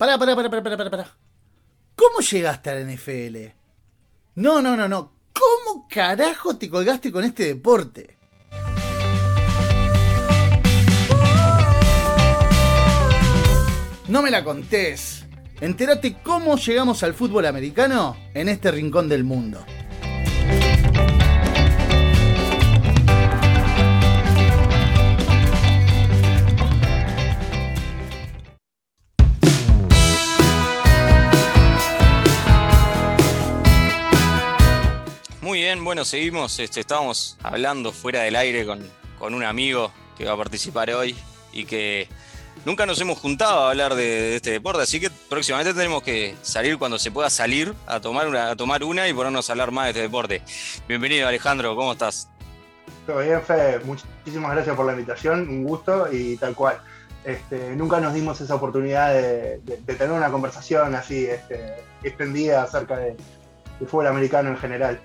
Pará, pará, pará, pará, pará, pará. ¿Cómo llegaste a la NFL? No, no, no, no. ¿Cómo carajo te colgaste con este deporte? No me la contés. Entérate cómo llegamos al fútbol americano en este rincón del mundo. Bueno, seguimos. Este, estábamos hablando fuera del aire con, con un amigo que va a participar hoy y que nunca nos hemos juntado a hablar de, este deporte, así que próximamente tenemos que salir cuando se pueda salir a tomar una, a tomar una y ponernos a hablar más de este deporte. Bienvenido Alejandro, ¿cómo estás? Todo bien, Fede. Muchísimas gracias por la invitación, un gusto y tal cual. Este, nunca nos dimos esa oportunidad de, tener una conversación así este, extendida acerca de, del fútbol americano en general.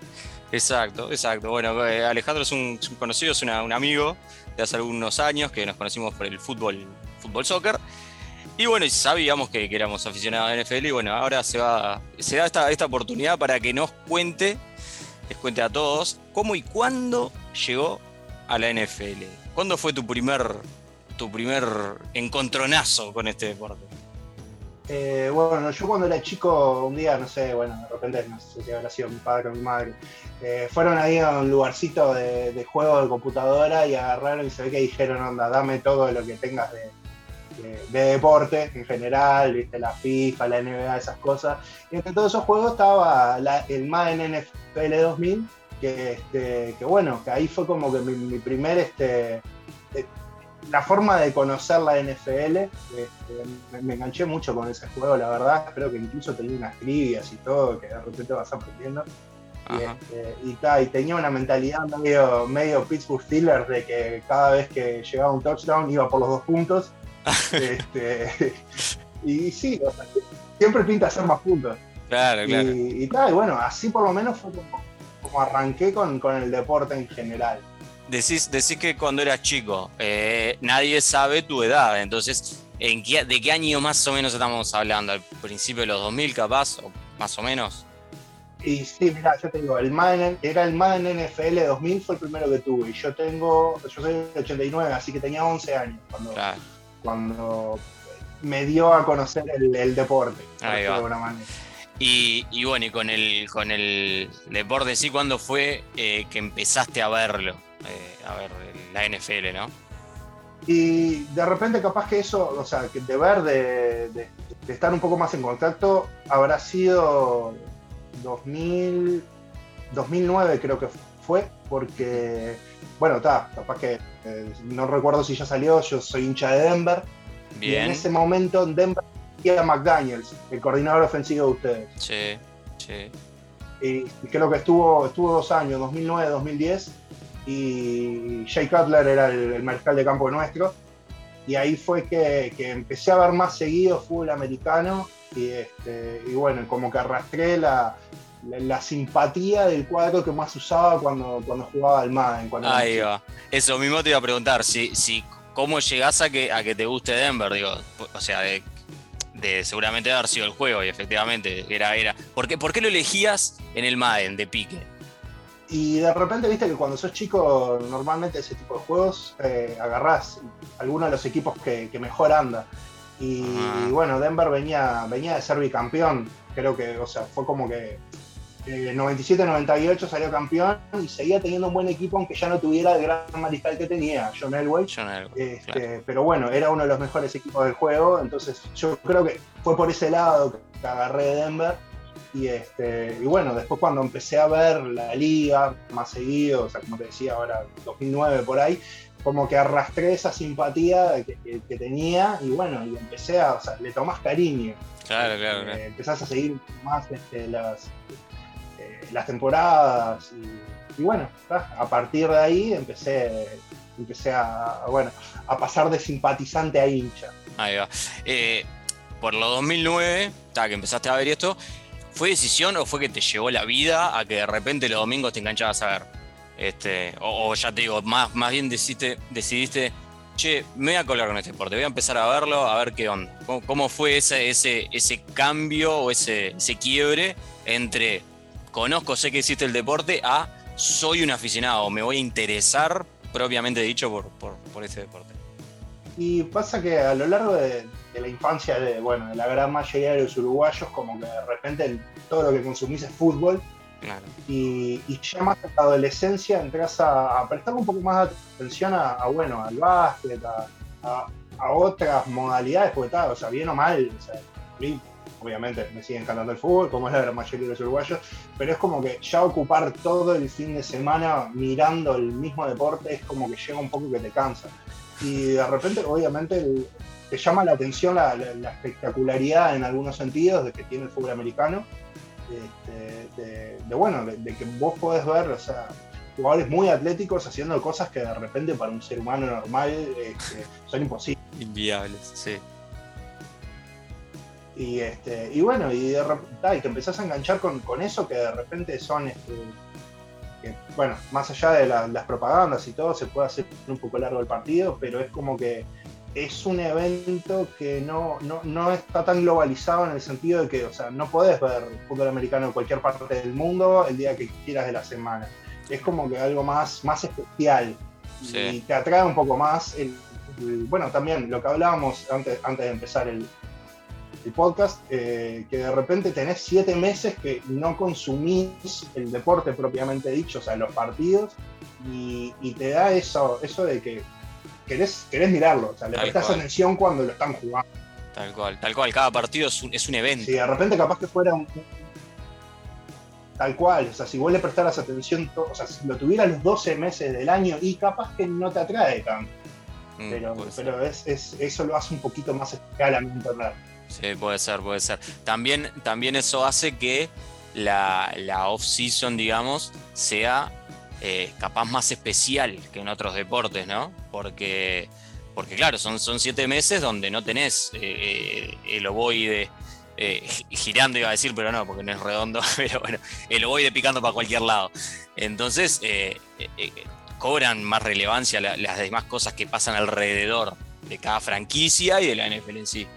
Exacto, exacto. Bueno, eh, Alejandro es un, conocido, es un amigo de hace algunos años que nos conocimos por el fútbol fútbol soccer. Y bueno, sabíamos que, éramos aficionados a NFL y bueno, ahora se va se da esta, esta oportunidad para que nos cuente, les cuente a todos, cómo y cuándo llegó a la NFL. ¿Cuándo fue tu primer, tu primer encontronazo con este deporte? Eh, bueno, yo cuando era chico, un día, no sé, bueno, de repente, no sé si habrá sido mi padre o mi madre, eh, fueron ahí a un lugarcito de, juego de computadora y agarraron y se ve que dijeron, onda, dame todo lo que tengas de, de, deporte en general, ¿viste? la FIFA, la NBA, esas cosas. Y entre todos esos juegos estaba el Madden NFL 2000, que, este, que bueno, que ahí fue como que mi, primer, este, la forma de conocer la NFL, este, me, enganché mucho con ese juego, la verdad, creo que incluso tenía unas trivias y todo, que de repente vas aprendiendo. Y, este, y, tenía una mentalidad medio, medio Pittsburgh Steelers de que cada vez que llegaba un touchdown iba por los dos puntos este, y sí, siempre pinta hacer más puntos. Claro, claro. Y, tal, y bueno, así por lo menos fue como, arranqué con, el deporte en general. Decís, decís que cuando eras chico, eh, nadie sabe tu edad, entonces, ¿en ¿de qué año más o menos estamos hablando? ¿Al principio de los 2000 capaz, o más o menos? Y sí, mira, yo tengo el Madden, era el Madden NFL 2000, fue el primero que tuve. Y yo tengo, yo soy de 89, así que tenía 11 años cuando, claro cuando me dio a conocer el, deporte. De alguna manera. Y, bueno, y con el, con el deporte sí, ¿cuándo fue eh, que empezaste a verlo? Eh, a ver la NFL, ¿no? Y de repente capaz que eso, o sea, que de ver, de, estar un poco más en contacto, habrá sido 2000, 2009 creo que fue, porque, bueno, está, capaz que eh, no recuerdo si ya salió, yo soy hincha de Denver. Y en ese momento en Denver a McDaniels, el coordinador ofensivo de ustedes. Sí, sí. Y, creo que estuvo, estuvo dos años, 2009, 2010, y Jay Cutler era el, el mariscal de campo nuestro. Y ahí fue que, empecé a ver más seguido fútbol americano y, este, y bueno, como que arrastré la, la, simpatía del cuadro que más usaba cuando, cuando jugaba al Madden. Ahí va. Eso mismo te iba a preguntar, si, si cómo llegás a que, a que te guste Denver, digo, o sea, de, seguramente haber sido el juego y efectivamente era, era. ¿Por qué, ¿Por qué lo elegías en el Madden de pique? Y de repente, viste que cuando sos chico, normalmente ese tipo de juegos eh, agarrás alguno de los equipos que, mejor anda. Y, y, bueno, Denver venía, venía de ser bicampeón. Creo que, o sea, fue como que 97-98 eh, salió campeón y seguía teniendo un buen equipo, aunque ya no tuviera el gran mariscal que tenía, John Elway. Este, pero bueno, era uno de los mejores equipos del juego, entonces yo creo que fue por ese lado que agarré de Denver. Y, este, y bueno, después cuando empecé a ver la liga más seguido, o sea, como te decía ahora, 2009 por ahí, como que arrastré esa simpatía que, tenía y bueno, y empecé a, o sea, le tomás cariño. Claro, claro, claro. Eh, empezás a seguir más este, las, las temporadas y, bueno, a partir de ahí empecé, empecé a, bueno, a pasar de simpatizante a hincha. Ahí va. Eh, por los 2009, que empezaste a ver esto, ¿fue decisión o fue que te llevó la vida a que de repente los domingos te enganchabas a ver? Este, o, ya te digo, más, más bien decidiste, decidiste che, me voy a colar con este deporte, voy a empezar a verlo, a ver qué onda. ¿Cómo, fue ese, ese, ese cambio o ese, ese quiebre entre conozco, sé que existe el deporte a soy un aficionado, me voy a interesar propiamente dicho por, por, por este deporte? Y pasa que a lo largo de, la infancia de, bueno, de la gran mayoría de los uruguayos, como que de repente todo lo que consumís es fútbol. Y, ya más en la adolescencia entras a, prestar un poco más de atención a, bueno, al básquet, a, otras modalidades, porque tal, o sea, bien o mal, o sea, obviamente me sigue encantando el fútbol, como es la gran mayoría de los uruguayos, pero es como que ya ocupar todo el fin de semana mirando el mismo deporte es como que llega un poco que te cansa y de repente, obviamente, te llama la atención la, espectacularidad en algunos sentidos de que tiene el fútbol americano. Este, de, bueno, de, que vos podés ver, o sea, jugadores muy atléticos haciendo cosas que de repente para un ser humano normal este, son imposibles. Inviables, sí. Y, este, y bueno, y, de, y te empezás a enganchar con, con eso que de repente son este, bueno, más allá de las propagandas y todo, se puede hacer un poco largo el partido, pero es como que es un evento que no, no, está tan globalizado en el sentido de que, o sea, no podés ver fútbol americano en cualquier parte del mundo el día que quieras de la semana. Es como que algo más, más especial y te atrae un poco más. bueno, también lo que hablábamos antes, antes de empezar el, el podcast, eh, que de repente tenés siete meses que no consumís el deporte propiamente dicho, o sea, los partidos, y, te da eso, eso de que querés, querés mirarlo, o sea, le prestás atención cuando lo están jugando. Tal cual, tal cual, cada partido es un, es un evento. Sí, de repente capaz que fuera un, tal cual, o sea, si vos le prestaras atención, o sea, si lo tuvieras los 12 meses del año y capaz que no te atrae tanto. Mm, pero, pero es, eso lo hace un poquito más especial a mi internet. Sí, puede ser, puede ser. También, también eso hace que la, off-season, digamos, sea eh, capaz más especial que en otros deportes, ¿no? Porque, porque claro, son, son siete meses donde no tenés eh, eh, el ovoide girando, iba a decir, pero no, porque no es redondo, pero bueno, el ovoide picando para cualquier lado. Entonces, cobran más relevancia las demás cosas que pasan alrededor de cada franquicia y de la NFL en sí.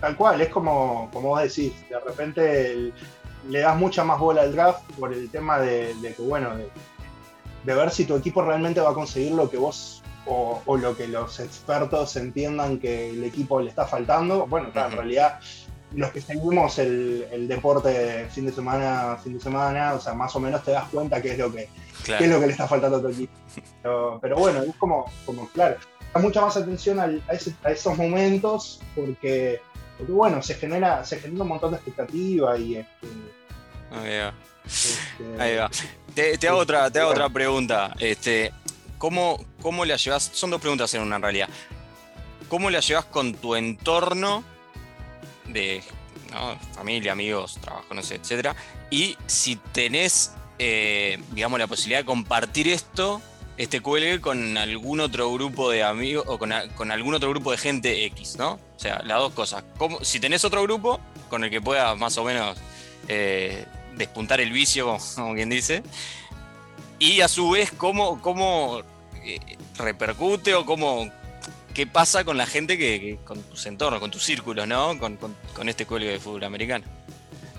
Tal cual, es como, como vos decís, de repente le das mucha más bola al draft por el tema de, que, bueno, ver si tu equipo realmente va a conseguir lo que vos o, lo que los expertos entiendan que el equipo le está faltando. Bueno, claro, en realidad los que seguimos el, deporte fin de semana, fin de semana, o sea, más o menos te das cuenta qué es lo que, es lo que le está faltando a tu equipo. Pero, bueno, es como, como claro, da mucha más atención a, a esos momentos porque porque bueno, se genera, se genera un montón de expectativa y este, va. Este, Ahí va. Te, hago otra, te hago otra pregunta. Este, ¿cómo, ¿Cómo la llevas? Son dos preguntas en una en realidad. ¿Cómo la llevas con tu entorno de familia, amigos, trabajo, no sé, etcétera? Y si tenés, eh, digamos, la posibilidad de compartir esto este cuelgue con algún otro grupo de amigos o con, algún otro grupo de gente X, ¿no? O sea, las dos cosas. si tenés otro grupo con el que puedas más o menos eh, despuntar el vicio, como, quien dice, y a su vez cómo, cómo eh, repercute o cómo qué pasa con la gente que, con tus entornos, con tus círculos, ¿no? Con, este cuelgue de fútbol americano.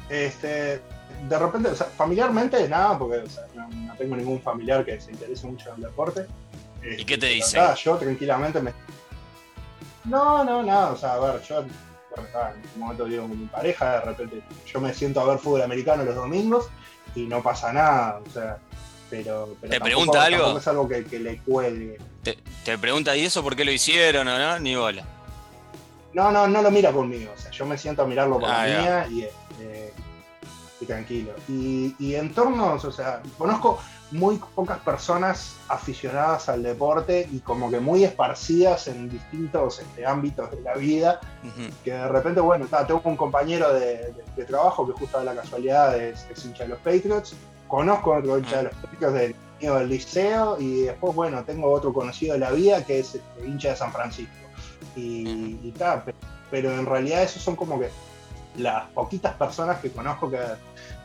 Este, de repente, o sea, familiarmente nada, porque no, tengo ningún familiar que se interese mucho en el deporte. ¿Y qué te este, dice? yo tranquilamente me. No, no, nada, o sea, a ver, yo en este momento vivo con mi pareja, de repente yo me siento a ver fútbol americano los domingos y no pasa nada, o sea, pero, ¿Te pregunta algo? es algo que, le cuelgue. ¿Te, pregunta, ¿y eso por qué lo hicieron o no? Ni bola. No, no, no lo mira conmigo, o sea, yo me siento a mirarlo por ah, mía y, este, tranquilo. Y, y entornos, o sea, conozco muy pocas personas aficionadas al deporte y como que muy esparcidas en distintos este, ámbitos de la vida, que de repente, bueno, tengo un compañero de, trabajo que justo de la casualidad es, hincha de los Patriots, conozco otro hincha de los Patriots del, del liceo y después, bueno, tengo otro conocido de la vida que es este, hincha de San Francisco. Y, y tal, pero en realidad esos son como que las poquitas personas que conozco que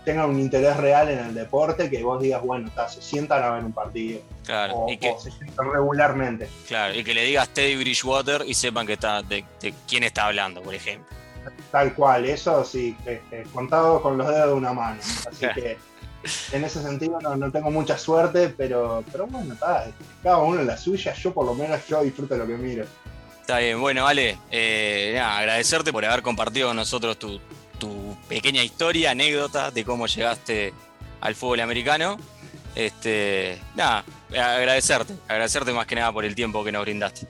tengan un interés real en el deporte, que vos digas, bueno, se sientan a ver un partido. Claro, o, y que, o se sientan regularmente. claro, y que le digas Teddy Bridgewater y sepan que está de, de quién está hablando, por ejemplo. Tal cual, eso sí, eh, eh, contado con los dedos de una mano. Así que en ese sentido no, no tengo mucha suerte, pero, pero bueno, está, cada uno en la suya, yo por lo menos yo disfruto lo que miro. Está bien, bueno, Ale, eh, agradecerte por haber compartido con nosotros tu, pequeña historia, anécdota de cómo llegaste al fútbol americano. Este, nada, agradecerte, agradecerte más que nada por el tiempo que nos brindaste.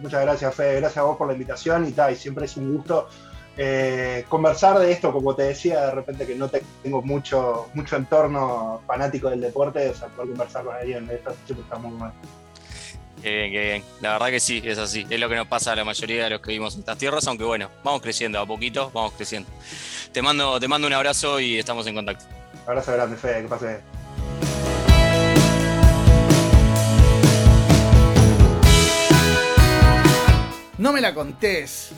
Muchas gracias, Fede, gracias a vos por la invitación y tal, y siempre es un gusto eh, conversar de esto, como te decía, de repente que no tengo mucho, mucho entorno fanático del deporte, o sea, poder conversar con alguien de esto siempre está muy mal. Qué bien, qué bien. La verdad que sí, es así. Es lo que nos pasa a la mayoría de los que vivimos en estas tierras, aunque bueno, vamos creciendo a poquito, vamos creciendo. Te mando, te mando un abrazo y estamos en contacto. Abrazo grande, Fede, que pase. No me la contés.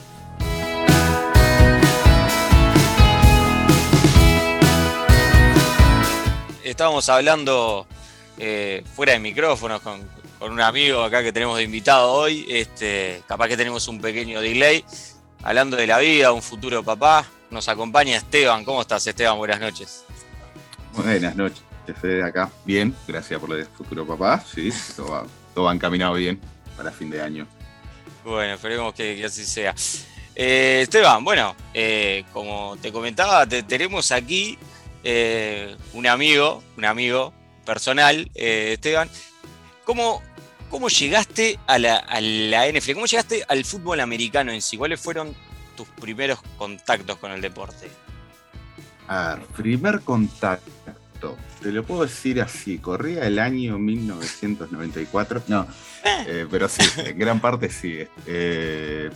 Estábamos hablando eh, fuera de micrófonos con, con, un amigo acá que tenemos de invitado hoy. Este, capaz que tenemos un pequeño delay. Hablando de la vida, un futuro papá. Nos acompaña Esteban. ¿Cómo estás, Esteban? Buenas noches. Buenas noches, Fede, acá. Bien, gracias por el futuro papá. Sí, todo va, todo va encaminado bien para fin de año. Bueno, esperemos que, que así sea. Eh, Esteban, bueno, eh, como te comentaba, te, tenemos aquí eh, un amigo, un amigo personal, Esteban. ¿Cómo, ¿Cómo llegaste a la, a la NFL? ¿Cómo llegaste al fútbol americano en sí? ¿Cuáles fueron tus primeros contactos con el deporte? A ver, primer contacto. Te lo puedo decir así, corría el año 1994. No, eh, pero sí, en gran parte sí. Eh,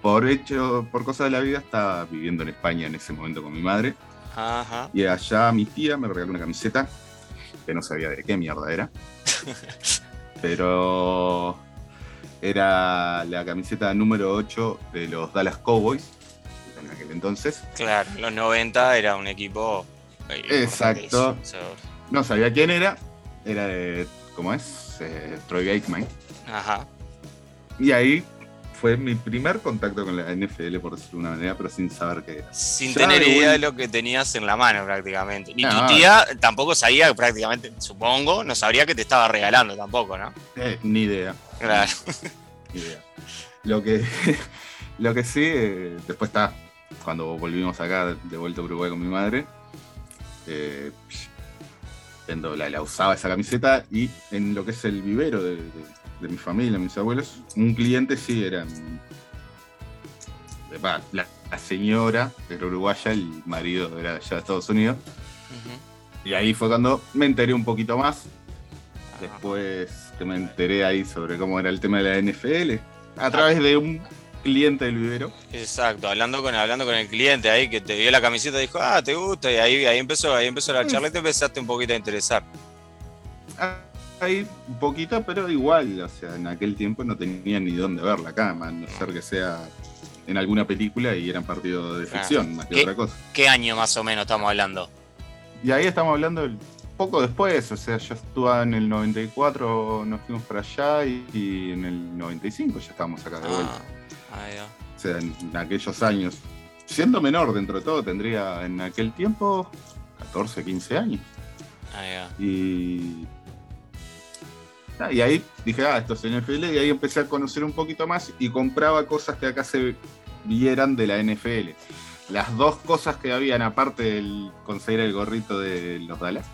por hecho, por cosas de la vida, estaba viviendo en España en ese momento con mi madre. Ajá. Y allá mi tía me regaló una camiseta, que no sabía de qué mierda era. pero era la camiseta número 8 de los Dallas Cowboys en aquel entonces. Claro, en los 90 era un equipo. eh, Exacto. No sabía quién era, era de, ¿cómo es? Eh, Troy Aikman. Ajá. Y ahí fue mi primer contacto con la NFL, por decirlo de una manera, pero sin saber qué era. Sin Ya tener de idea de lo que tenías en la mano prácticamente. Ni No. tu tía tampoco sabía prácticamente, supongo, no sabría que te estaba regalando tampoco, ¿no? Eh, ni idea. Claro. Ni idea. Lo que, lo que sí, eh, después está, cuando volvimos acá de vuelta a Uruguay con mi madre, eh, la usaba esa camiseta y en lo que es el vivero de, de- de mi familia, mis abuelos, un cliente sí era la, la señora era uruguaya, el marido era de allá de Estados Unidos. Y ahí fue cuando me enteré un poquito más. Después que me enteré ahí sobre cómo era el tema de la NFL, a través de un cliente del vivero. Exacto, hablando con, hablando con el cliente ahí que te vio la camiseta y dijo, ah, te gusta, y ahí, ahí empezó, ahí empezó la charla y te empezaste un poquito a interesar. Ahí un poquito, pero igual, o sea, en aquel tiempo no tenía ni dónde ver la cama, a no ser que sea en alguna película y eran partidos de ficción, más que otra cosa. ¿Qué año más o menos estamos hablando? Y ahí estamos hablando poco después, o sea, yo estuve en el 94, nos fuimos para allá y, y en el 95 ya estábamos acá de vuelta. Ah, ahí va. O sea, en, en aquellos años. Siendo menor dentro de todo, tendría en aquel tiempo 14, 15 años. ahí va. Y, ah, y ahí dije, ah, esto es NFL, y ahí empecé a conocer un poquito más y compraba cosas que acá se vieran de la NFL. Las dos cosas que habían, aparte del conseguir el gorrito de los Dallas,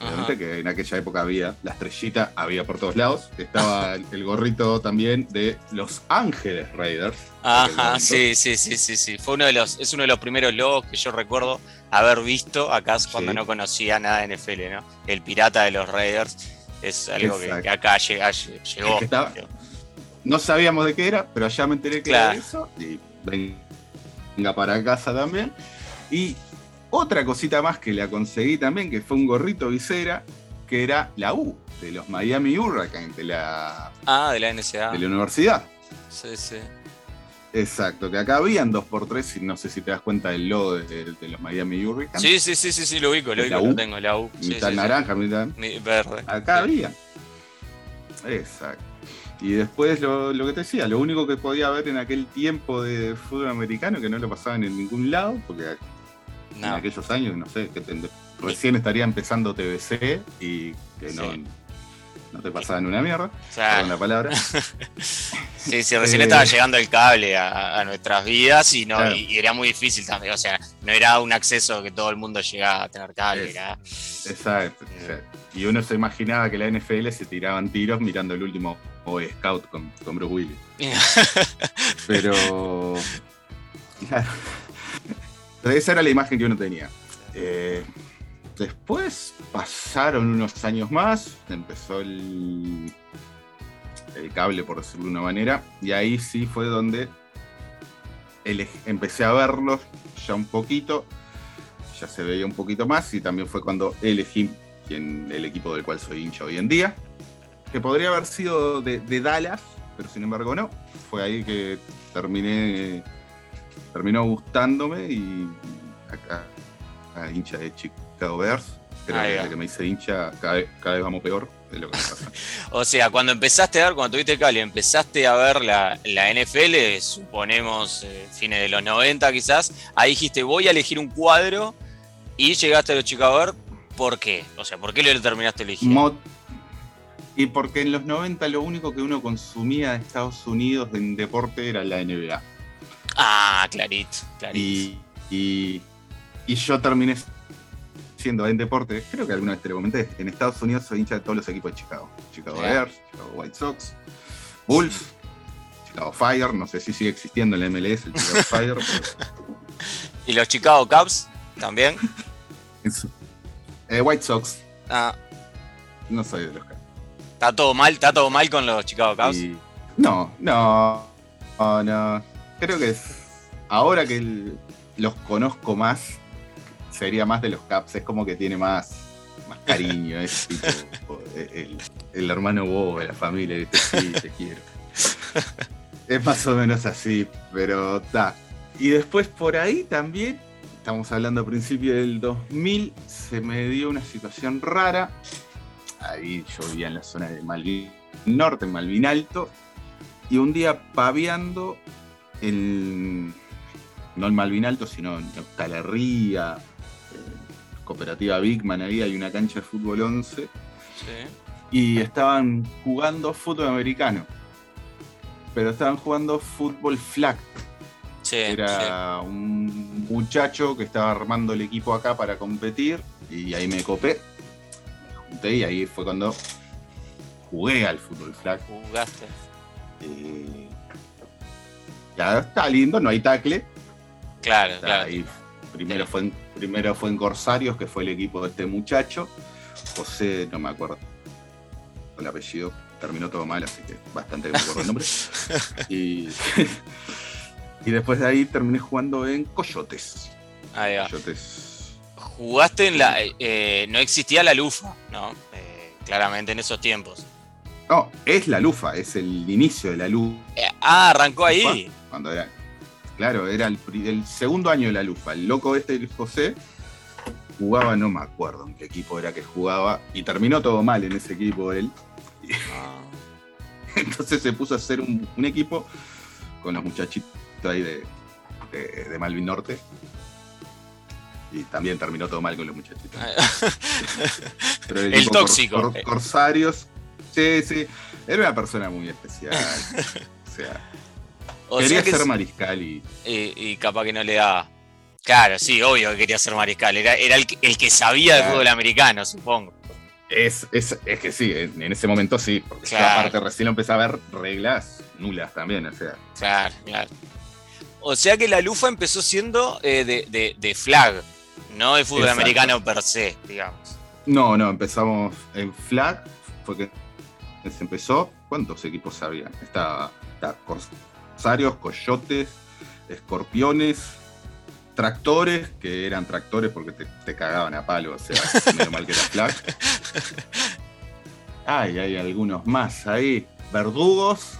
obviamente que en aquella época había, la estrellita había por todos lados, estaba el, gorrito también de Los Ángeles Raiders. Ajá, sí, sí, sí, sí, sí. Fue uno de los, es uno de los primeros logos que yo recuerdo haber visto acá cuando Sí. no conocía nada de NFL, ¿no? El pirata de los Raiders es algo que, acá llega- llegó. estaba- No sabíamos de qué era, pero allá me enteré que Claro. era eso. Y venga para casa también. Y otra cosita más que la conseguí también, que fue un gorrito visera, que era la U, de los Miami Hurricanes, de la, Ah, de la NSA. de la universidad. Sí, sí. Exacto, que acá habían 2x3, y no sé si te das cuenta del logo de, de los Miami Hurricanes. Sí, sí, sí, sí, sí, lo ubico, lo ubico, lo tengo, la U. Sí, mitad sí, sí. naranja, mitad. Mi- Verde. Acá Sí. había. Exacto. Y después lo, lo que te decía, lo único que podía haber en aquel tiempo de fútbol americano, que no lo pasaban en ningún lado, porque en aquellos años, no sé, que te- recién estaría empezando TBC y que no, Sí. No te pasaban una mierda, Claro. perdón la palabra. Sí, sí, recién Eh, estaba llegando el cable a, a nuestras vidas y, no, Claro. y, y era muy difícil también. O sea, no era un acceso que todo el mundo llegaba a tener cable. Era... Exacto. exacto. Y uno se imaginaba que la NFL se tiraban tiros mirando el último Boy Scout con, con Bruce Willis. Pero. Claro. Esa era la imagen que uno tenía. Eh, después pasaron unos años más, empezó el, el cable, por decirlo de una manera, y ahí sí fue donde empecé a verlos ya un poquito, ya se veía un poquito más, y también fue cuando elegí quien, el equipo del cual soy hincha hoy en día, que podría haber sido de, de Dallas, pero sin embargo no. Fue ahí que terminé, terminó gustándome y acá, a hincha de Bears. Va. desde que me hice hincha, cada vez, cada vez vamos peor de lo que pasa. O sea, cuando empezaste a ver, cuando tuviste cable, empezaste a ver la, la NFL, suponemos eh, fines de los 90 quizás, ahí dijiste voy a elegir un cuadro y llegaste a los Chicago Bears, ¿por qué? O sea, ¿por qué lo terminaste eligiendo? Y porque en los 90 lo único que uno consumía de Estados Unidos en deporte era la NBA. Ah, clarito, clarito. Y, y, y yo terminé siendo en deporte, creo que alguna vez te lo comenté, en Estados Unidos soy hincha de todos los equipos de Chicago. Chicago Bien. Bears, Chicago White Sox, Bulls, Chicago Fire, no sé si sigue existiendo en la MLS el Chicago Fire. pero ¿Y los Chicago Cubs también? eh, White Sox, Ah, no soy de los que. ¿está todo mal? ¿Está todo mal con los Chicago Cubs? Y- no, no, no, no. Creo que es, ahora que el- los conozco más, sería más de los Caps. Es como que tiene más, más cariño. es tipo el, el hermano bobo de la familia. Sí, te quiero. Es más o menos así, pero está. Y después por ahí también, estamos hablando a principios del 2000, se me dio una situación rara. Ahí yo vivía en la zona de Malvin Norte, en Malvin Alto, y un día paviando en, no en Malvin Alto, sino en Talerría, Cooperativa Bigman, ahí hay una cancha de fútbol 11, Sí. y estaban jugando fútbol americano, pero estaban jugando fútbol flag. Sí, Era un muchacho que estaba armando el equipo acá para competir y ahí me copé, me junté y ahí fue cuando jugué al fútbol flag. Jugaste. Eh, ya está lindo, no hay tacle. Claro, Está claro. ahí. Primero, fue en, primero fue en Corsarios, que fue el equipo de este muchacho. José, no me acuerdo el apellido, terminó todo mal, así que bastante que me acuerdo el nombre. Y, y después de ahí terminé jugando en Coyotes. Ahí va. Coyotes. Jugaste en la. eh, no existía la Lufa, ¿no? Eh, claramente en esos tiempos. No, es la Lufa, es el inicio de la Lufa. Eh, ah, arrancó ahí. Cuando era. Claro, era el, segundo año de la Lufa. El loco este, el José, jugaba, no me acuerdo en qué equipo era que jugaba, y terminó todo mal en ese equipo él. Ah, Entonces se puso a hacer un, un equipo con los muchachitos ahí de, de- de Malvin Norte. Y también terminó todo mal con los muchachitos. Pero El Cor- tóxico. Cor- Corsarios. Sí, sí. Era una persona muy especial. o sea, o quería ser es- mariscal y. y, y capaz que no le daba. Claro, sí, obvio que quería ser mariscal. Era, era el, que- el que sabía de Claro. fútbol americano, supongo. Es, es, es que sí, en, ese momento sí, porque Claro. aparte recién empecé a ver reglas nulas también, o sea. Claro, claro. O sea que la Lufa empezó siendo eh, de, de- de flag, no de fútbol Exacto. americano per se, digamos. No, no, empezamos en flag, fue que se empezó. ¿Cuántos equipos había? Estaba, estaba Corsarios, Coyotes, Escorpiones, Tractores, que eran tractores porque te, cagaban a palo, o sea, menos mal que era flag. Ay, hay algunos más ahí. Verdugos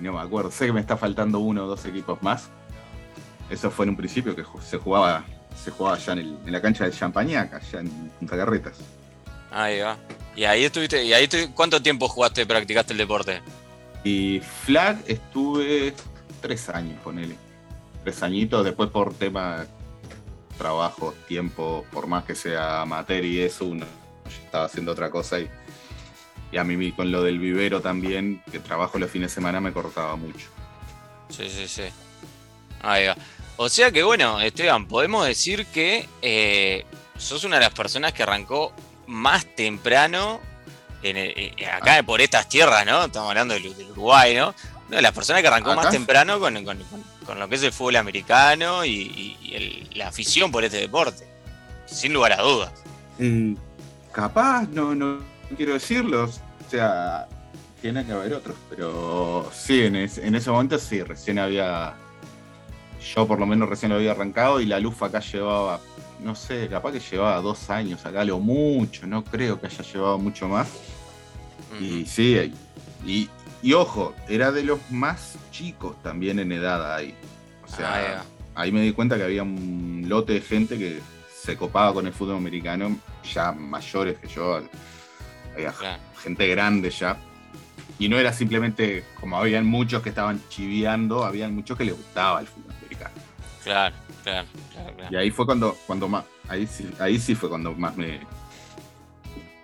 no me acuerdo. Sé que me está faltando uno o dos equipos más. Eso fue en un principio que se jugaba, se jugaba allá en, la cancha de Champañac, allá en Punta Carretas. Ahí va. Y ahí estuviste, y ahí estu- ¿cuánto tiempo jugaste, practicaste el deporte? Y flag estuve tres años, ponele. Tres añitos, después por tema trabajo, tiempo, por más que sea amateur y eso, uno estaba haciendo otra cosa y, y a mí con lo del vivero también, que trabajo los fines de semana, me cortaba mucho. Sí, sí, sí. Ahí va. O sea que bueno, Esteban, podemos decir que eh, sos una de las personas que arrancó más temprano en el- eh, acá por estas tierras, ¿no? Estamos hablando del, del Uruguay, ¿no? De las personas que arrancó Acá más temprano con, con- lo que es el fútbol americano y, y- y el- la afición por este deporte. Sin lugar a dudas. Mm, capaz, no, no quiero decirlo, o sea, tiene que haber otros, pero sí, en, es- en ese momento sí, recién había, yo por lo menos recién lo había arrancado y la luz acá llevaba, no sé, capaz que llevaba dos años acá, lo mucho, no creo que haya llevado mucho más. Y sí, y, y ojo, era de los más chicos también en edad ahí. O sea, Ahí va. ahí me di cuenta que había un lote de gente que se copaba con el fútbol americano, ya mayores que yo, había gente grande ya. Y no era simplemente como habían muchos que estaban chiviando, habían muchos que les gustaba el fútbol. Claro, claro, claro, claro. Y ahí fue cuando, cuando más, ahí sí, ahí sí fue cuando más me,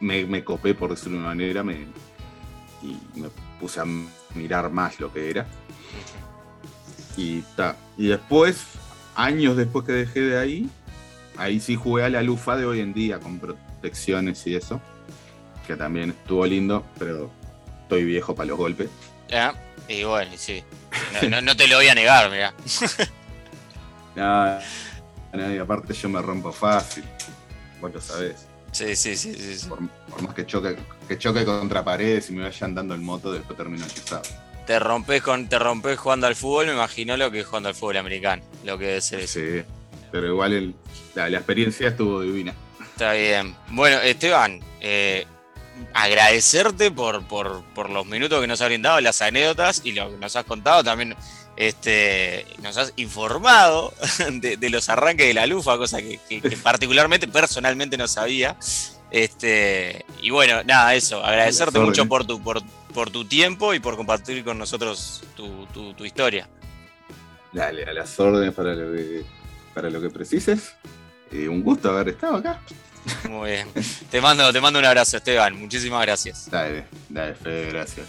me, me copé, por decirlo de una manera, me, y me puse a mirar más lo que era. Y, ta. y después, años después que dejé de ahí, ahí sí jugué a la lufa de hoy en día con protecciones y eso, que también estuvo lindo, pero estoy viejo para los golpes. Ah, Y bueno, sí. No, no- no te lo voy a negar, mirá. Nada, nada, y aparte yo me rompo fácil, vos lo sabés. Sí, sí, sí, sí. sí. Por, por más que choque, que choque contra paredes y me vayan dando el moto, después termino chisado. Te rompes con, te rompes jugando al fútbol, me imagino lo que es jugando al fútbol americano. Lo que ser eso. Sí, pero igual el- la, la experiencia estuvo divina. Está bien. Bueno, Esteban, eh, agradecerte por, por, por los minutos que nos has brindado, las anécdotas y lo que nos has contado. También este, nos has informado de, de los arranques de la lufa, cosa que, que- que particularmente, personalmente no sabía. Este, y bueno, nada, eso, agradecerte mucho por tu, por, por tu tiempo y por compartir con nosotros tu, tu- tu historia. Dale, a las órdenes para lo que, para lo que precises. Eh, un gusto haber estado acá. Muy bien. Te mando, te mando un abrazo, Esteban. Muchísimas gracias. Dale, dale, Fede, gracias.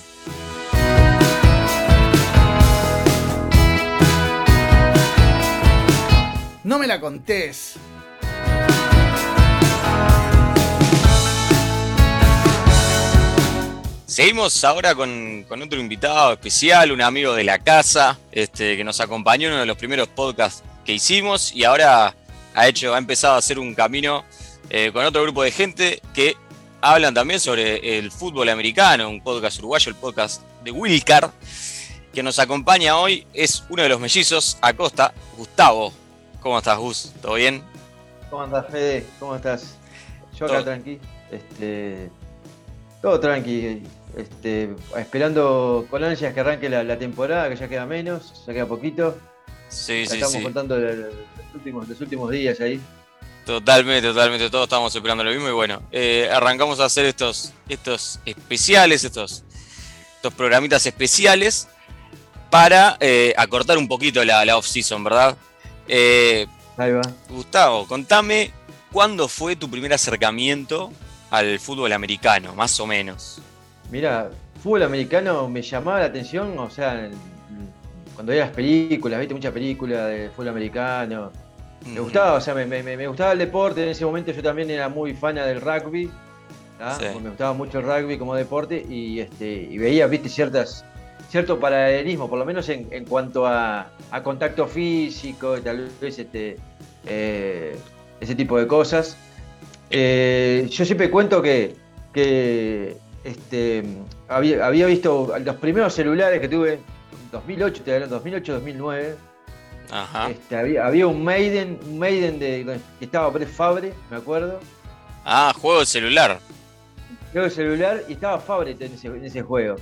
No me la contés. Seguimos ahora con, con otro invitado especial, un amigo de la casa, este, que nos acompañó en uno de los primeros podcasts que hicimos y ahora ha hecho, ha empezado a hacer un camino eh, con otro grupo de gente que hablan también sobre el fútbol americano, un podcast uruguayo, el podcast de Wilcar, que nos acompaña hoy es uno de los mellizos, Acosta, Gustavo. ¿Cómo estás, Gus? ¿Todo bien? ¿Cómo andás, Fede? ¿Cómo estás? Yo acá Todo. tranqui. Este, todo tranqui. Este, esperando con ansias que arranque la, la temporada, que ya queda menos, ya queda poquito. Sí, Ya sí, estamos sí. contando los, los últimos, los últimos días ahí. Totalmente, totalmente, todos estamos esperando lo mismo y bueno, eh, arrancamos a hacer estos, estos especiales, estos, estos programitas especiales para eh, acortar un poquito la, la off-season, ¿verdad? Eh, Ahí va. Gustavo, contame cuándo fue tu primer acercamiento al fútbol americano, más o menos. Mira, fútbol americano me llamaba la atención, o sea, cuando veía las películas, viste muchas películas de fútbol americano. Me gustaba, o sea, me, me- me gustaba el deporte. En ese momento yo también era muy fan del rugby. Sí. Me gustaba mucho el rugby como deporte y, este, y veía, viste, ciertas, cierto paralelismo, por lo menos en, en cuanto a, a contacto físico y tal vez este, eh, ese tipo de cosas. Eh, yo siempre cuento que, que este, había, había visto los primeros celulares que tuve en 2008, te hablo, 2008-2009. Ajá. Este, había, había un Maiden, un Maiden de, que estaba Brett Fabre, me acuerdo. Ah, juego de celular. juego de celular y estaba Fabre en ese, en ese juego.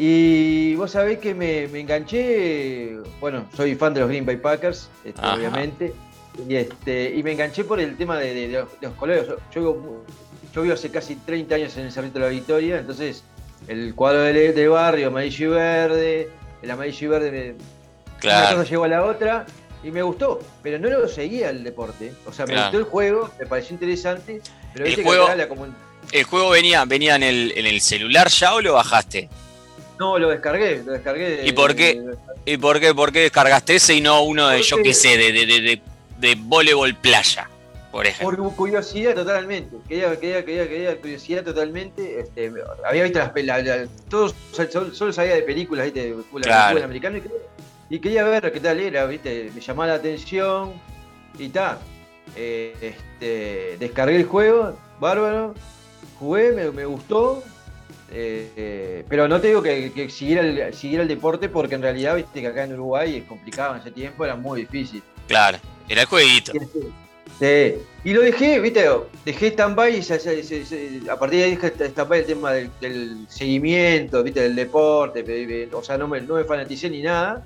Y vos sabés que me, me enganché, bueno, soy fan de los Green Bay Packers, este, obviamente, y, este, y me enganché por el tema de, de- de los, de los colores. Yo, vivo- yo vivo hace casi 30 años en el Cerrito de la Victoria, entonces el cuadro de, de barrio, amarillo y verde, el amarillo y verde, me- una Claro. cosa llegó a la otra y me gustó, pero no lo seguía el deporte. O sea, me Claro. gustó el juego, me pareció interesante, pero El viste juego- que la ¿El juego venía, venía en, el, en el celular ya o lo bajaste? No, lo descargué, lo descargué. de- ¿Y por qué? ¿Y por qué, por qué descargaste ese y no uno de, yo qué sé, de, de, de, de, de voleibol playa, por ejemplo? Por curiosidad totalmente. Quería, quería, quería, quería curiosidad totalmente. Este, había visto las películas, todos solo, solo sabía de películas, ¿viste? De fútbol, Claro. fútbol americano y, quería- y quería ver qué tal era, ¿viste? Me llamaba la atención y ta. Eh, este, descargué el juego, bárbaro, jugué, me, me gustó. Eh, eh, pero no te digo que, que siguiera, el, siguiera el deporte porque en realidad, viste que acá en Uruguay es complicado en ese tiempo, era muy difícil. Claro, era el jueguito. Sí. Y lo dejé, viste, dejé stand-by y se- se- se- se- a partir de ahí dejé stand-by el tema del, del seguimiento, viste, del deporte, o sea, no me, no me fanaticé ni nada,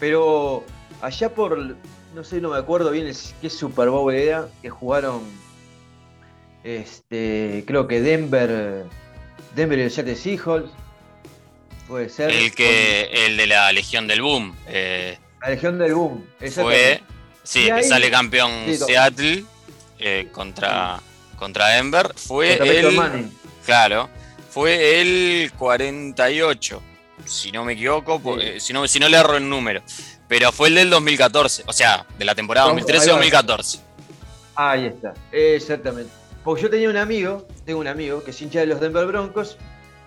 pero allá por, no sé, no me acuerdo bien el- qué Super Bowl era, que jugaron, este, creo que Denver, Denver y el Seattle Seahawks, puede ser. El que, el de la Legión del Boom. eh, La Legión del Boom, fue, sí, Y que ahí- sale campeón Sí. Seattle eh, contra, contra Denver. Fue Contra el, claro, fue el 48, si no me equivoco, po- Sí. eh, si, no, si no le erro el número. Pero fue el del 2014, o sea, de la temporada Ahí va. 2013-2014. Ahí está, exactamente. Porque yo tenía un amigo, tengo un amigo que es hincha de los Denver Broncos,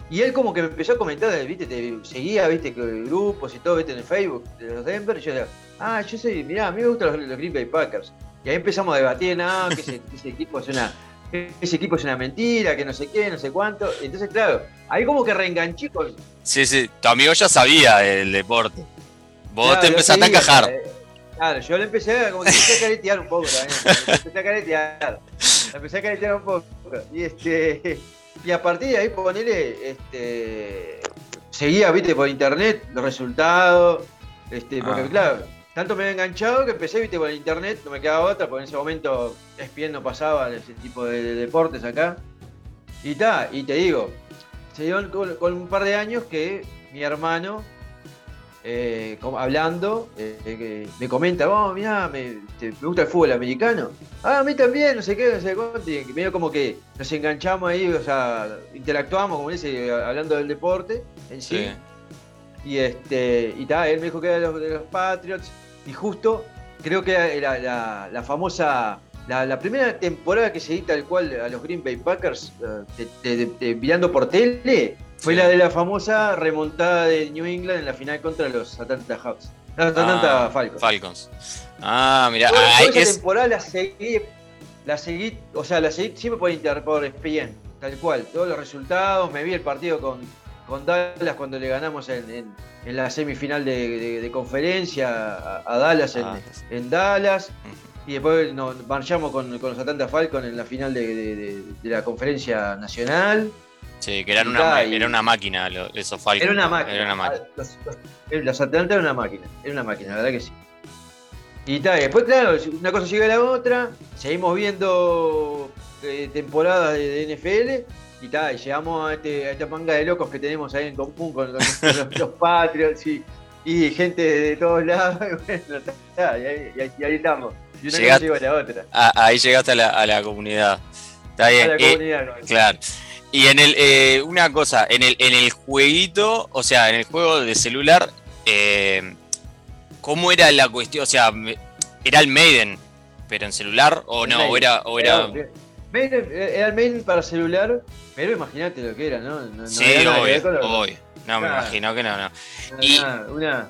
y él como que me empezó a comentar, viste, te seguía, viste, que grupos y todo, viste, en el Facebook de los Denver, y yo le ah, yo soy, mirá, a mí me gustan los, los Green Bay Packers. Y ahí empezamos a debatir, no, que ese, que ese equipo es una, que ese equipo es una mentira, que no sé qué, no sé cuánto. Entonces, claro, ahí como que reenganché con. Sí, sí, tu amigo ya sabía del deporte. Vos Claro, te empezaste a encajar. eh, Claro, yo le empecé a, como que empecé a caretear un poco también. le Empecé a caretear. le Empecé a caretear un poco. Y este. Y a partir de ahí, ponele, este. Seguía, viste, por internet, los resultados. Este, porque Ah. claro, tanto me había enganchado que empecé, viste, por internet, no me quedaba otra, porque en ese momento ESPN no pasaba ese tipo de, de deportes acá. Y ta, y te digo, se dio con, con un par de años que mi hermano eh, hablando, eh, que me comenta, oh, mirá, me, gusta el fútbol americano. Ah, a mí también, no sé qué, no sé cuánto. Y medio como que nos enganchamos ahí, o sea, interactuamos, como dice, hablando del deporte en sí. Sí. Y este, y ta, él me dijo que era de los, de los Patriots. Y justo, creo que era la, la famosa. La, la primera temporada que se di tal cual a los Green Bay Packers, eh, mirando por tele, fue la de la famosa remontada de New England en la final contra los Atlanta Hawks. Atlanta Ah, Falcons. Falcons. Ah, mira, toda esa es, temporada la seguí, la seguí, o sea, la seguí siempre por inter, por ESPN, tal cual. Todos los resultados, me vi el partido con, con Dallas cuando le ganamos en, en- en la semifinal de, de- de conferencia a, a Dallas en, Ah. en Dallas. Y después nos marchamos con, con los Atlanta Falcons en la final de- de la conferencia nacional. Sí, que eran una, era una máquina lo- esos Falcons. Era una máquina. Era una máquina. Ah, Los, los- los Atlanta era una máquina. Era una máquina, la verdad que sí. Y tal, después, claro, una cosa llega a la otra. Seguimos viendo eh, temporadas de, de NFL. Y tal, y llegamos a, este- a esta manga de locos que tenemos ahí en común con, los, los Patriots y, y gente de todos lados. Y bueno, ta, y, ahí, y ahí- estamos. Y una Llegaste- cosa llegó a la otra. Ah, ahí llegaste a la, a la comunidad. Está A bien. la eh, comunidad. ¿no? claro. Y en el, eh, una cosa, en el, en el jueguito, o sea, en el juego de celular, eh, ¿cómo era la cuestión? O sea, ¿era el Maiden, pero en celular? ¿O El no? Maiden. ¿O era, o era... Maiden- Era el main para celular, pero imagínate lo que era, ¿no? No- no sí, obvio, obvio. No, me imagino que no, no. Y- una-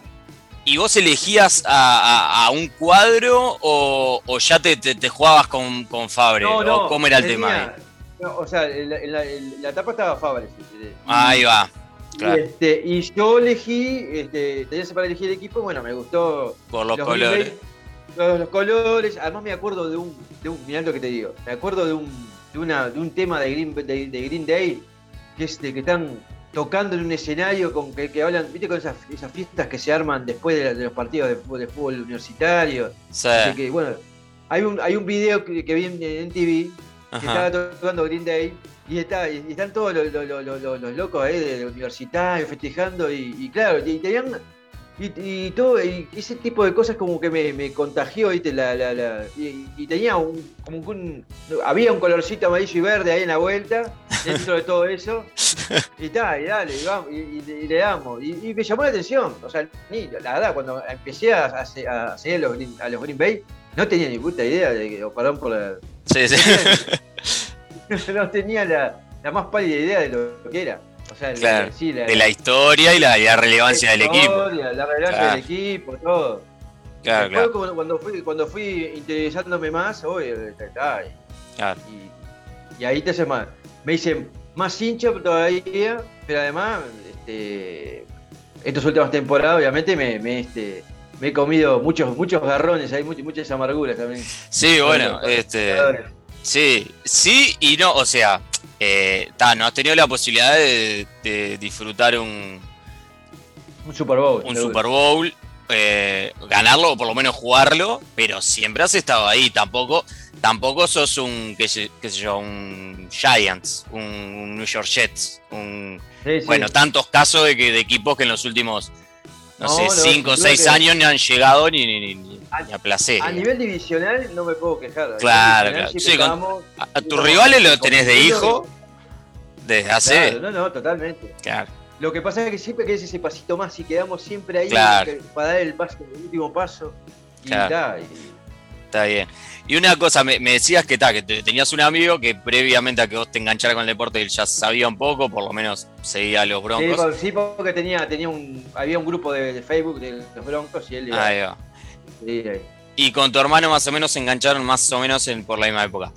¿Y vos elegías a, a- a un cuadro o, o ya te, te- te jugabas con, con Fabre? No, no, ¿O cómo era el tenía- tema? No, o sea, en la, en la- en la tapa estaba Fabre. sí, sí. Y- Ahí va. claro. este, y yo elegí, este, tenía para elegir el equipo, bueno, me gustó Por los los colores. Los, los colores. Además me acuerdo de un, de un, mirá lo que te digo, me acuerdo de un, de, una, de un tema de Green, de, de Green Day, que es de que están tocando en un escenario con que, que hablan, viste, con esas, esas fiestas que se arman después de, la- de los partidos de, fútbol- de fútbol universitario. Sí. Así que, bueno, hay un, hay un video que, que vi en, en TV que estaba tocando Green Day y, está, y están todos los, los- los- los- los locos ahí de, universitarios festejando y, y claro, y tenían y, y todo y ese tipo de cosas como que me, me contagió, ¿viste? La, la- la- y, y tenía un, como un había un colorcito amarillo y verde ahí en la vuelta dentro de todo eso y tal, y dale, y, vamos, y, le damos. Y, me llamó la atención. O sea, ni, la verdad, cuando empecé a, a, a seguir a los, Green, a los Green Bay, no tenía ni puta idea de que, perdón por la. Sí, sí. no tenía la, la más pálida idea de lo que era. O sea, sí, la, De la historia y la, relevancia del equipo. La relevancia Claro. del equipo, todo. Claro, Después, claro. cuando, cuando fui, cuando fui interesándome más, hoy, claro. y, y ahí te haces más. Me hice más hincha todavía, pero además, este, estas últimas temporadas, obviamente, me, me, este, me he comido muchos, muchos garrones, hay muchas, muchas amarguras también. Sí, bueno, este. jugadores. Sí, sí y no, o sea, eh, ta, no has tenido la posibilidad de, de disfrutar un, Un Super Bowl. un. Super Bowl, eh, ganarlo o por lo menos jugarlo, pero siempre has estado ahí, tampoco, tampoco sos un, qué sé, qué sé yo, un Giants, un New York Jets, un, Sí, sí. bueno, tantos casos de que de equipos que en los últimos, no, No, sé, no, 5 o sin duda 6 que- años no han llegado ni, ni, ni, ni a placer. A nivel divisional no me puedo quejar. A Claro, claro. Sí, con- A, a tus rivales lo tenés de hijo desde hace... Claro, no, no, totalmente. Claro. Lo que pasa es que siempre querés ese pasito más y quedamos siempre ahí Claro. para dar el paso, el último paso. Y Claro. y- Está bien. Y una cosa, me, me decías que, ta, que te- tenías un amigo que previamente a que vos te engancharas con el deporte, él ya sabía un poco, por lo menos seguía a los broncos. sí, porque tenía, tenía un, había un grupo de, de Facebook de los Broncos y él iba- Ahí va. sí, ahí. Y con tu hermano más o menos se engancharon más o menos en, por la misma época.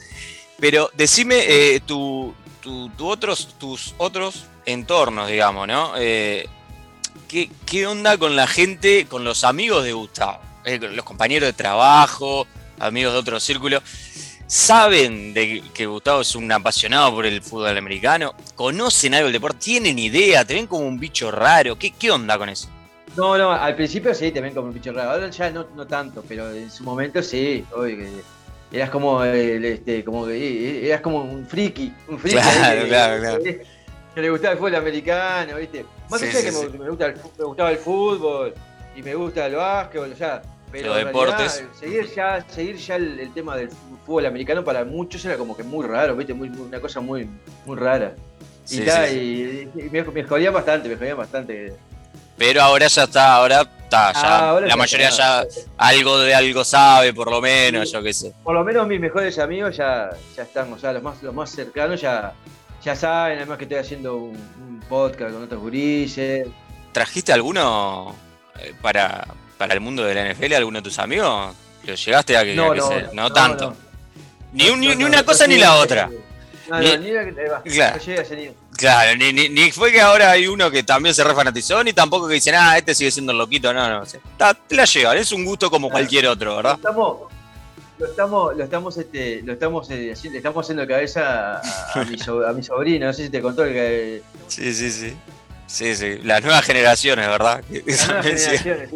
Pero decime eh, tu, tu- tu otros, tus otros entornos, digamos, ¿no? Eh, ¿qué, qué onda con la gente, con los amigos de Gustavo? Eh, los compañeros de trabajo, amigos de otro círculo. ¿Saben de que Gustavo es un apasionado por el fútbol americano? ¿Conocen algo del deporte? ¿Tienen idea? ¿Te ven como un bicho raro? ¿Qué, qué onda con eso? No, no, al principio sí, también como un bicho raro. Ahora ya no, no tanto, pero en su momento sí, que eras como el, este, como que eh, eras como un friki, un friki Claro, claro, claro. que- que le gustaba el fútbol americano, ¿viste? Más Sí, allá sí, que sí. me, me gusta el me gustaba el fútbol y me gusta el básquetbol, o sea, pero Los deportes. realidad, seguir ya, seguir ya el, el tema del fútbol americano para muchos era como que muy raro, ¿viste? Muy, muy- una cosa muy, muy rara. Y, Sí, ta, sí, sí. y- y me, me jodían bastante, me jodían bastante. Pero ahora ya está, ahora está, ya, Ah, ahora la ya mayoría ya algo de algo sabe, por lo menos, yo qué sé. por lo menos mis mejores amigos ya, ya están, o sea, los más, los más cercanos ya, ya saben, además que estoy haciendo un, un podcast con otros gurises. ¿Trajiste alguno eh, para, para el mundo de la NFL, alguno de tus amigos? ¿Lo llegaste a que, a que se- no, tanto? Ni, un- ni- No, ni no, una no, cosa no, ni no, la no, otra. No, Ni- no, ni la que te va. Claro. No ni, ni, ni fue que ahora hay uno que también se refanatizó, ni tampoco que dicen, ah, este sigue siendo el loquito, no, no. sé. Ta- te la llevan, es un gusto como Claro. cualquier otro, ¿verdad? estamos, lo estamos, lo estamos, este, lo estamos, eh, estamos haciendo cabeza a, a mi, so- a mi sobrino, no sé si te contó el que Sí, sí, sí. Sí, sí, las nuevas generaciones, ¿verdad? Las nuevas generaciones.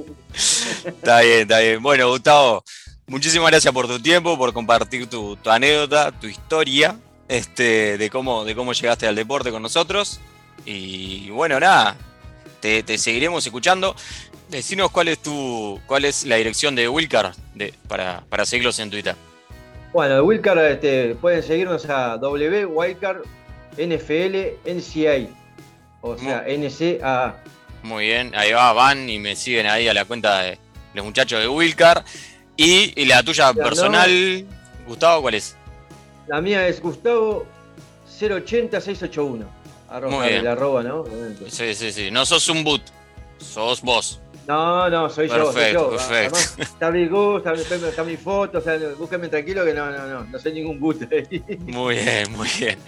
Está bien, está bien. Bueno, Gustavo, muchísimas gracias por tu tiempo, por compartir tu, tu anécdota, tu historia, este, de cómo, de cómo llegaste al deporte con nosotros. Y bueno, nada, te, te seguiremos escuchando. Decinos cuál es tu, cuál es la dirección de Wilcar de, para, para seguirlos en Twitter. Bueno, de Wilcar este, pueden seguirnos a W Wildcard NFL NCA. O sea, NCAA. Muy bien, ahí va, van y me siguen ahí a la cuenta de los muchachos de Wilcar. Y, y la tuya personal, Gustavo, ¿cuál es? La mía es Gustavo 080681. Arroba, Muy bien. el arroba, ¿no? Sí, sí, sí. No sos un boot, sos vos. No, no, soy yo, soy Perfecto, yo. perfecto. Además, está mi Gus, está, está- mi foto, o sea, búscame tranquilo que no, no, no, no soy ningún boot. Muy bien, muy bien.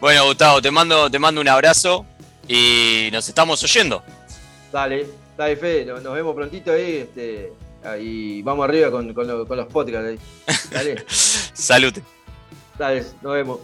Bueno, Gustavo, te mando, te mando un abrazo y nos estamos oyendo. dale, dale, Fede, nos, nos vemos prontito ahí, este, y vamos arriba con, con lo- con los podcasts ahí. Dale, Salud. dale, nos vemos.